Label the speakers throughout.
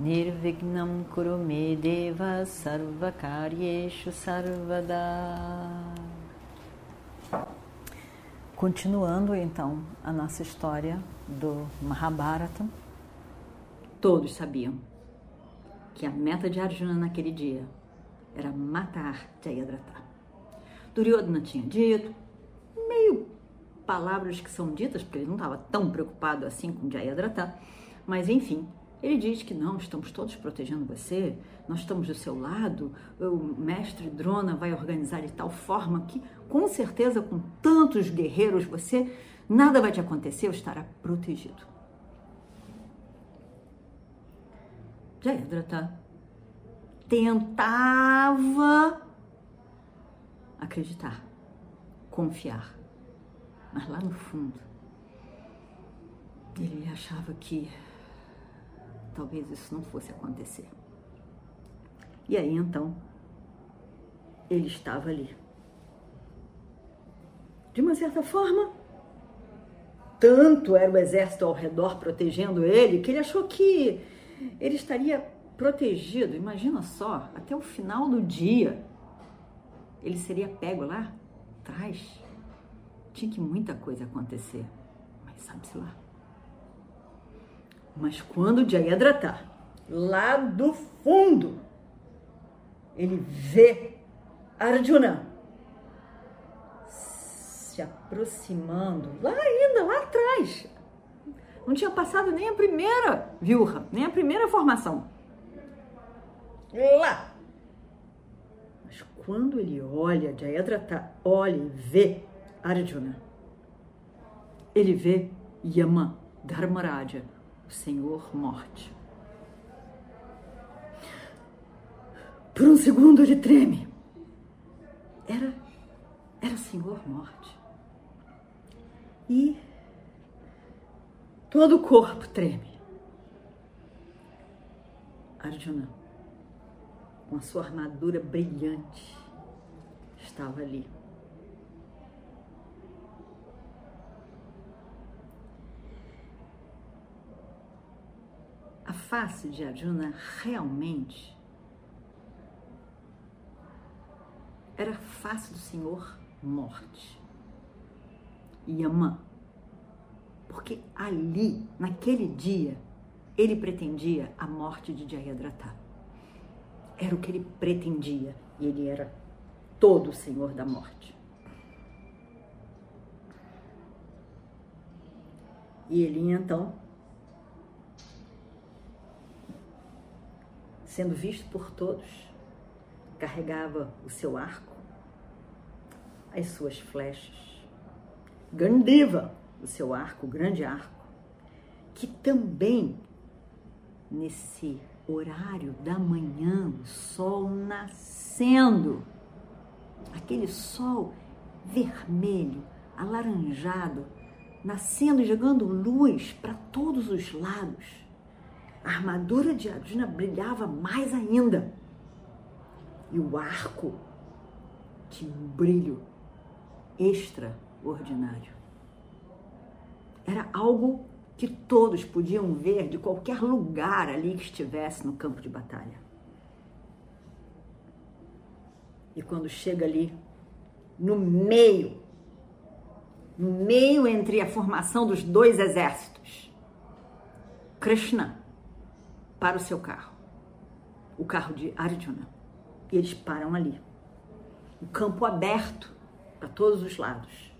Speaker 1: Nirvignam Kurume Deva Sarvakaryeshu Sarvada Continuando então a nossa história do Mahabharata, todos sabiam que a meta de Arjuna naquele dia era matar Jayadratha. Duryodhana tinha dito, meio palavras que são ditas, porque ele não estava tão preocupado assim com Jayadratha, mas enfim, ele diz que não, estamos todos protegendo você, nós estamos do seu lado, o mestre Drona vai organizar de tal forma que, com certeza, com tantos guerreiros, você nada vai te acontecer, eu estará protegido. Jayadratha tentava acreditar, confiar, mas lá no fundo ele achava que talvez isso não fosse acontecer. E aí então, ele estava ali. De uma certa forma, tanto era o exército ao redor protegendo ele que ele achou que ele estaria protegido. Imagina só, até o final do dia, ele seria pego lá atrás. Tinha que muita coisa acontecer, mas sabe-se lá. Mas quando Jayadratha, lá do fundo, ele vê Arjuna se aproximando, lá ainda, lá atrás. Não tinha passado nem a primeira viúva, nem a primeira formação. Lá. Mas quando ele olha, Jayadratha olha e vê Arjuna, ele vê Yama Dharmaraja, Senhor morte. Por um segundo ele treme. Era, era o Senhor morte. E todo o corpo treme. Arjuna, com a sua armadura brilhante, estava ali. a face de Arjuna realmente era a face do Senhor morte. Yama. Porque ali, naquele dia, ele pretendia a morte de Jayadratha. Era o que ele pretendia. E ele era todo o Senhor da morte. E ele então sendo visto por todos, carregava o seu arco, as suas flechas, Gandiva, o seu arco, o grande arco, que também nesse horário da manhã, o sol nascendo, aquele sol vermelho, alaranjado, nascendo e jogando luz para todos os lados a armadura de Arjuna brilhava mais ainda. E o arco tinha um brilho extraordinário. Era algo que todos podiam ver de qualquer lugar ali que estivesse no campo de batalha. E quando chega ali, no meio, no meio entre a formação dos dois exércitos, Krishna para o seu carro, o carro de Arjuna. E eles param ali. O campo aberto para todos os lados.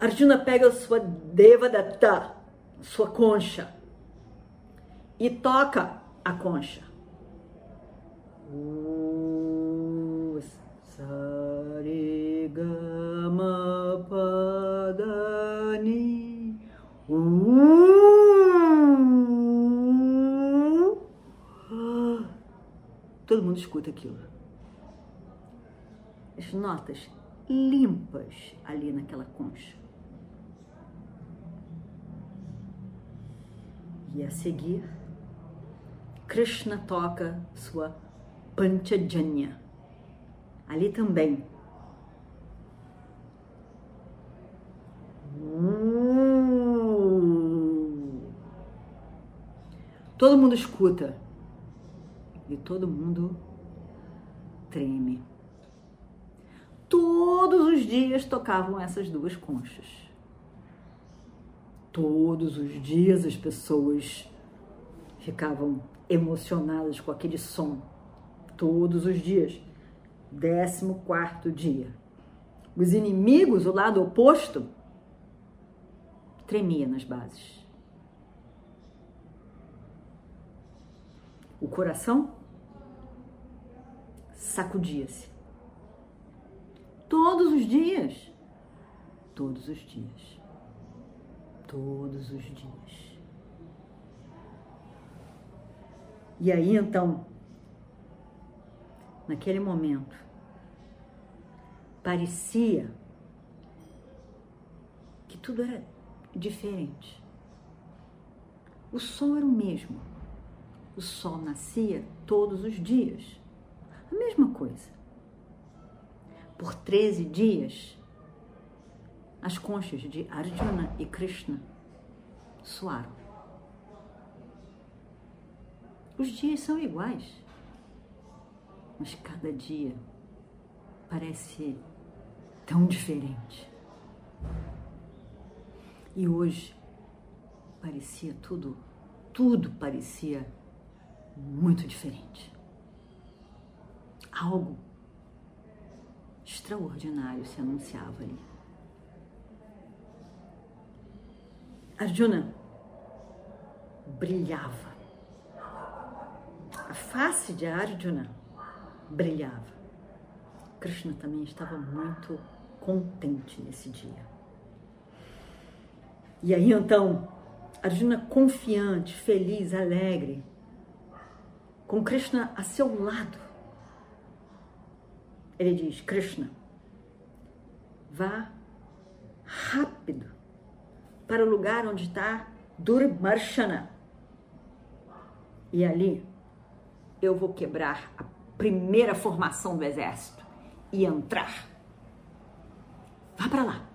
Speaker 1: Arjuna pega sua Devadatta, sua concha, e toca a concha. Sarigama Padani. Todo mundo escuta aquilo. As notas limpas ali naquela concha. E a seguir, Krishna toca sua Panchajanya. Ali também. Todo mundo escuta e todo mundo treme. Todos os dias tocavam essas duas conchas. Todos os dias as pessoas ficavam emocionadas com aquele som. Todos os dias. Décimo quarto dia. Os inimigos, o lado oposto, tremia nas bases. O coração sacudia-se. Todos os dias. Todos os dias. Todos os dias. E aí então, naquele momento, parecia que tudo era diferente. O sol era o mesmo. O sol nascia todos os dias. A mesma coisa. Por 13 dias, as conchas de Arjuna e Krishna soaram. Os dias são iguais, mas cada dia parece tão diferente. E hoje parecia tudo, tudo parecia muito diferente algo extraordinário se anunciava ali. Arjuna brilhava. A face de Arjuna brilhava. Krishna também estava muito contente nesse dia. E aí então, Arjuna confiante, feliz, alegre, com Krishna a seu lado, ele diz: Krishna, vá rápido para o lugar onde está Durmarshana. E ali eu vou quebrar a primeira formação do exército e entrar. Vá para lá.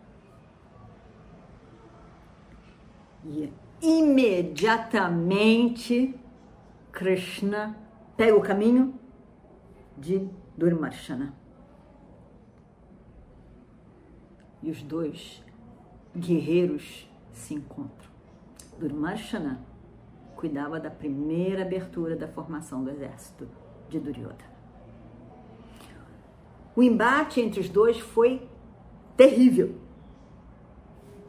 Speaker 1: E imediatamente Krishna pega o caminho de Durmarshana. e os dois guerreiros se encontram. Durmarshana cuidava da primeira abertura da formação do exército de Duryodhana. O embate entre os dois foi terrível,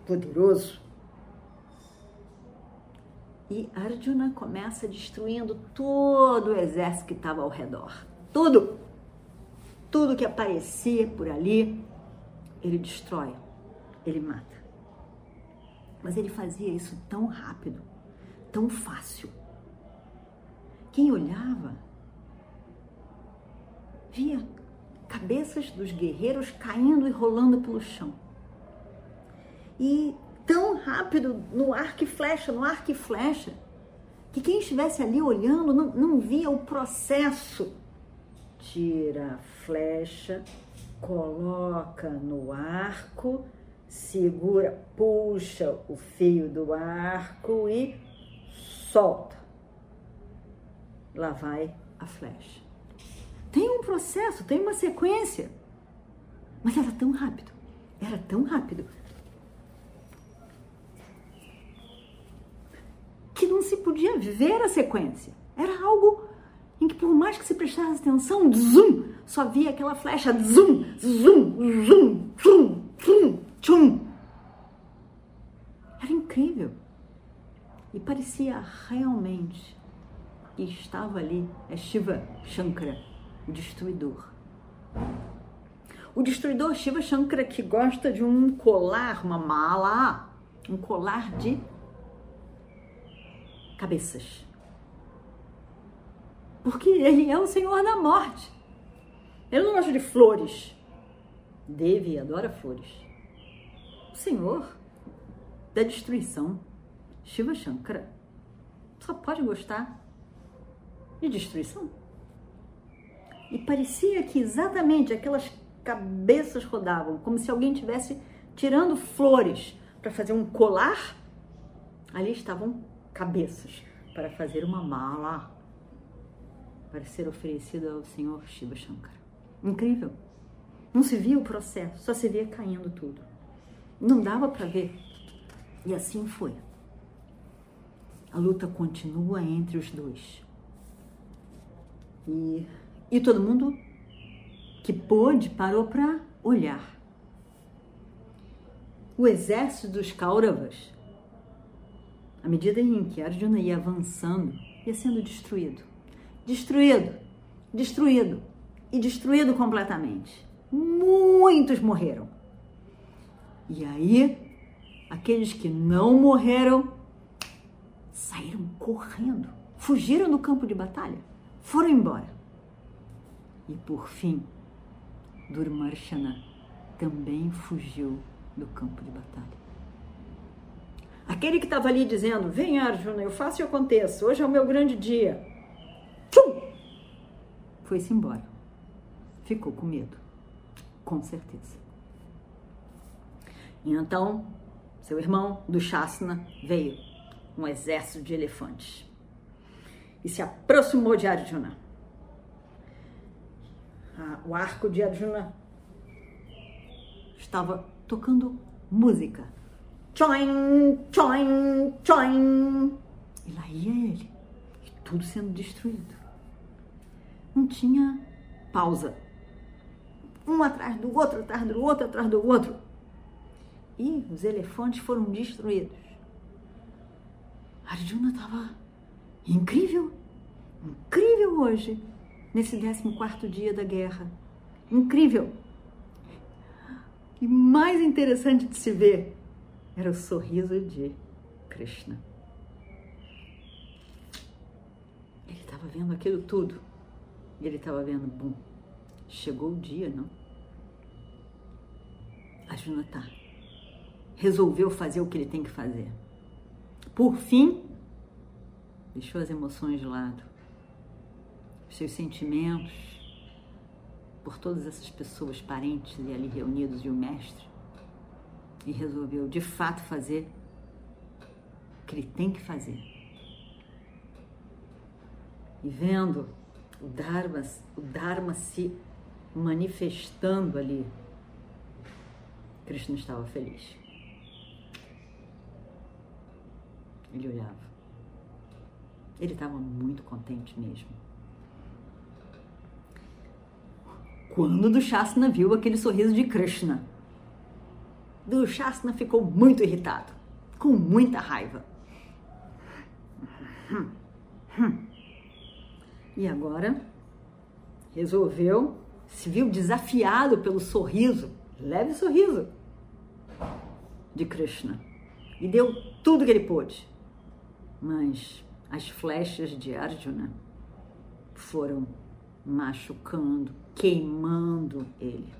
Speaker 1: poderoso. E Arjuna começa destruindo todo o exército que estava ao redor. Tudo! Tudo que aparecia por ali ele destrói, ele mata. Mas ele fazia isso tão rápido, tão fácil. Quem olhava via cabeças dos guerreiros caindo e rolando pelo chão. E rápido no arco e flecha, no arco e flecha, que quem estivesse ali olhando não, não via o processo. Tira a flecha, coloca no arco, segura, puxa o fio do arco e solta. Lá vai a flecha. Tem um processo, tem uma sequência, mas era tão rápido, era tão rápido não se podia ver a sequência. Era algo em que por mais que se prestasse atenção, zoom, só via aquela flecha, zoom, zoom, zoom, zoom, zoom, zoom. Era incrível. E parecia realmente que estava ali, é Shiva Shankara, o destruidor. O destruidor Shiva Shankara que gosta de um colar, uma mala, um colar de cabeças porque ele é o Senhor da morte. Ele não gosta de flores. Devi adora flores. O Senhor da destruição, Shiva Shankara, só pode gostar de destruição. E parecia que exatamente aquelas cabeças rodavam, como se alguém tivesse tirando flores para fazer um colar. Ali estavam cabeças para fazer uma mala para ser oferecida ao Senhor Shiva Shankara. Incrível. Não se via o processo, só se via caindo tudo. Não dava para ver. E assim foi. A luta continua entre os dois. E, e todo mundo que pôde parou para olhar. O exército dos Kauravas, à medida em que Arjuna ia avançando, ia sendo destruído. Destruído, destruído e destruído completamente. Muitos morreram. E aí, aqueles que não morreram saíram correndo, fugiram do campo de batalha, foram embora. E por fim, Durmarshana também fugiu do campo de batalha. Aquele que estava ali dizendo: Vem, Arjuna, eu faço e aconteça, hoje é o meu grande dia. Tchum! Foi-se embora. Ficou com medo, com certeza. E então, seu irmão do Shasna veio, um exército de elefantes, e se aproximou de Arjuna o arco de Arjuna estava tocando música. Choin, choin, choin. E lá ia ele, e tudo sendo destruído. Não tinha pausa. Um atrás do outro, atrás do outro, atrás do outro. E os elefantes foram destruídos. Arjuna estava incrível, incrível hoje nesse 14 dia da guerra. Incrível! E mais interessante de se ver era o sorriso de Krishna. Ele estava vendo aquilo tudo. E ele estava vendo, bom, chegou o dia, não? A Juna tá. Resolveu fazer o que ele tem que fazer. Por fim, deixou as emoções de lado os seus sentimentos por todas essas pessoas, parentes e ali reunidos e o mestre, e resolveu de fato fazer o que ele tem que fazer. E vendo o Dharma, o Dharma se manifestando ali, Krishna estava feliz. Ele olhava. Ele estava muito contente mesmo. Quando Dushasana viu aquele sorriso de Krishna, Dushasana ficou muito irritado, com muita raiva. E agora resolveu, se viu desafiado pelo sorriso, leve sorriso de Krishna, e deu tudo que ele pôde. Mas as flechas de Arjuna foram machucando, queimando ele.